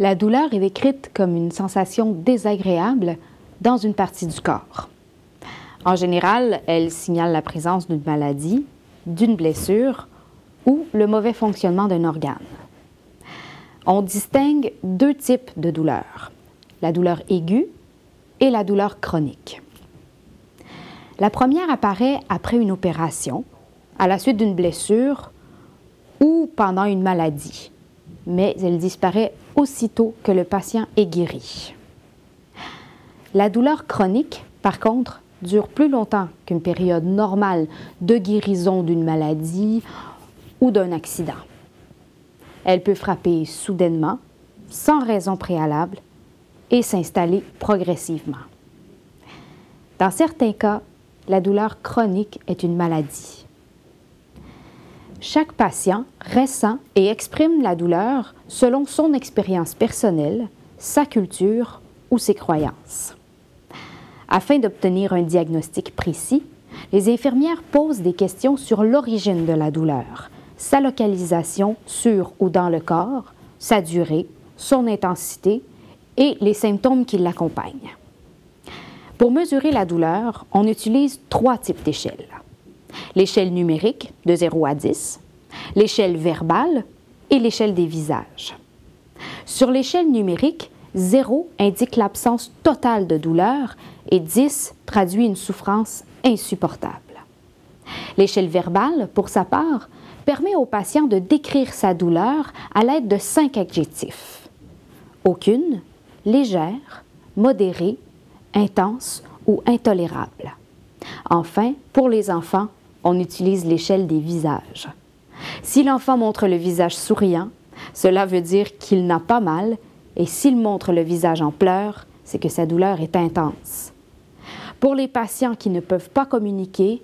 La douleur est décrite comme une sensation désagréable dans une partie du corps. En général, elle signale la présence d'une maladie, d'une blessure ou le mauvais fonctionnement d'un organe. On distingue deux types de douleurs, la douleur aiguë et la douleur chronique. La première apparaît après une opération, à la suite d'une blessure ou pendant une maladie, mais elle disparaît aussitôt que le patient est guéri. La douleur chronique, par contre, dure plus longtemps qu'une période normale de guérison d'une maladie ou d'un accident. Elle peut frapper soudainement, sans raison préalable, et s'installer progressivement. Dans certains cas, la douleur chronique est une maladie. Chaque patient ressent et exprime la douleur selon son expérience personnelle, sa culture ou ses croyances. Afin d'obtenir un diagnostic précis, les infirmières posent des questions sur l'origine de la douleur, sa localisation sur ou dans le corps, sa durée, son intensité et les symptômes qui l'accompagnent. Pour mesurer la douleur, on utilise trois types d'échelles l'échelle numérique de 0 à 10, l'échelle verbale et l'échelle des visages. Sur l'échelle numérique, 0 indique l'absence totale de douleur et 10 traduit une souffrance insupportable. L'échelle verbale, pour sa part, permet au patient de décrire sa douleur à l'aide de cinq adjectifs. Aucune, légère, modérée, intense ou intolérable. Enfin, pour les enfants, on utilise l'échelle des visages. Si l'enfant montre le visage souriant, cela veut dire qu'il n'a pas mal, et s'il montre le visage en pleurs, c'est que sa douleur est intense. Pour les patients qui ne peuvent pas communiquer,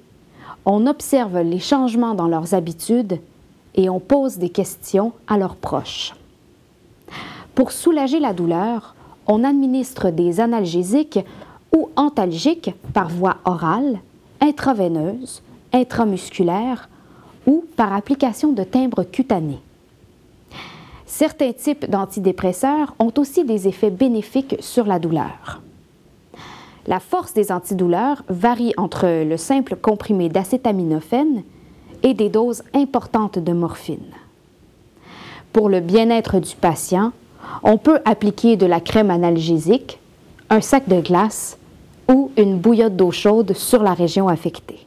on observe les changements dans leurs habitudes et on pose des questions à leurs proches. Pour soulager la douleur, on administre des analgésiques ou antalgiques par voie orale, intraveineuse intramusculaire ou par application de timbres cutanés. Certains types d'antidépresseurs ont aussi des effets bénéfiques sur la douleur. La force des antidouleurs varie entre le simple comprimé d'acétaminophène et des doses importantes de morphine. Pour le bien-être du patient, on peut appliquer de la crème analgésique, un sac de glace ou une bouillotte d'eau chaude sur la région affectée.